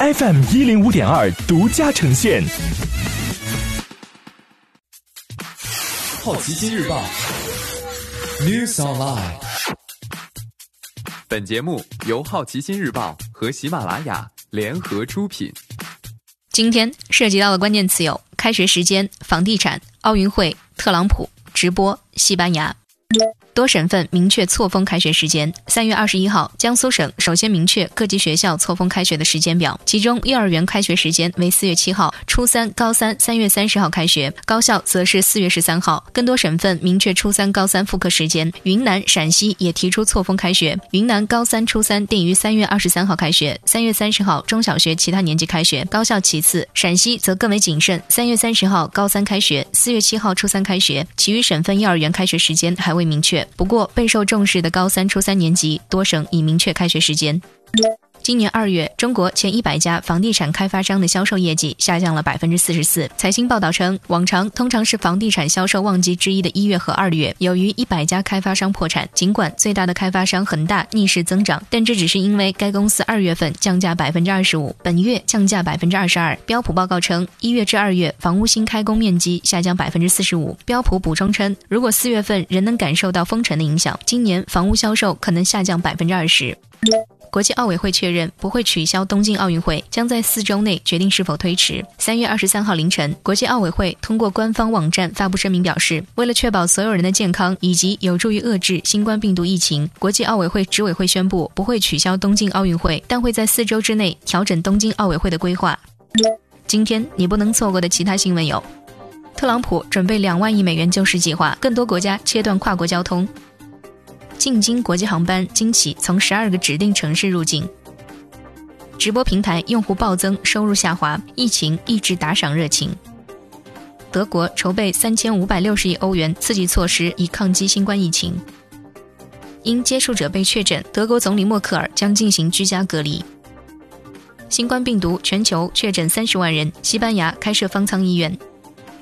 FM 一零五点二独家呈现。好奇心日报，News Online。本节目由好奇心日报和喜马拉雅联合出品。今天涉及到的关键词有：开学时间、房地产、奥运会、特朗普、直播、西班牙。多省份明确错峰开学时间。三月二十一号，江苏省首先明确各级学校错峰开学的时间表，其中幼儿园开学时间为四月七号，初三、高三三月三十号开学，高校则是四月十三号。更多省份明确初三、高三复课时间。云南、陕西也提出错峰开学，云南高三、初三定于三月二十三号开学，三月三十号中小学其他年级开学，高校其次。陕西则更为谨慎，三月三十号高三开学，四月七号初三开学，其余省份幼儿园开学时间还未明确。不过，备受重视的高三、初三年级，多省已明确开学时间。今年二月，中国前一百家房地产开发商的销售业绩下降了百分之四十四。财新报道称，往常通常是房地产销售旺季之一的一月和二月，由于一百家开发商破产，尽管最大的开发商恒大逆势增长，但这只是因为该公司二月份降价百分之二十五，本月降价百分之二十二。标普报告称，一月至二月房屋新开工面积下降百分之四十五。标普补充称，如果四月份仍能感受到封城的影响，今年房屋销售可能下降百分之二十。国际奥委会确认不会取消东京奥运会，将在四周内决定是否推迟。三月二十三号凌晨，国际奥委会通过官方网站发布声明表示，为了确保所有人的健康以及有助于遏制新冠病毒疫情，国际奥委会执委会宣布不会取消东京奥运会，但会在四周之内调整东京奥委会的规划。今天你不能错过的其他新闻有：特朗普准备两万亿美元救市计划，更多国家切断跨国交通。进京国际航班今起从十二个指定城市入境。直播平台用户暴增，收入下滑，疫情抑制打赏热情。德国筹备三千五百六十亿欧元刺激措施以抗击新冠疫情。因接触者被确诊，德国总理默克尔将进行居家隔离。新冠病毒全球确诊三十万人，西班牙开设方舱医院。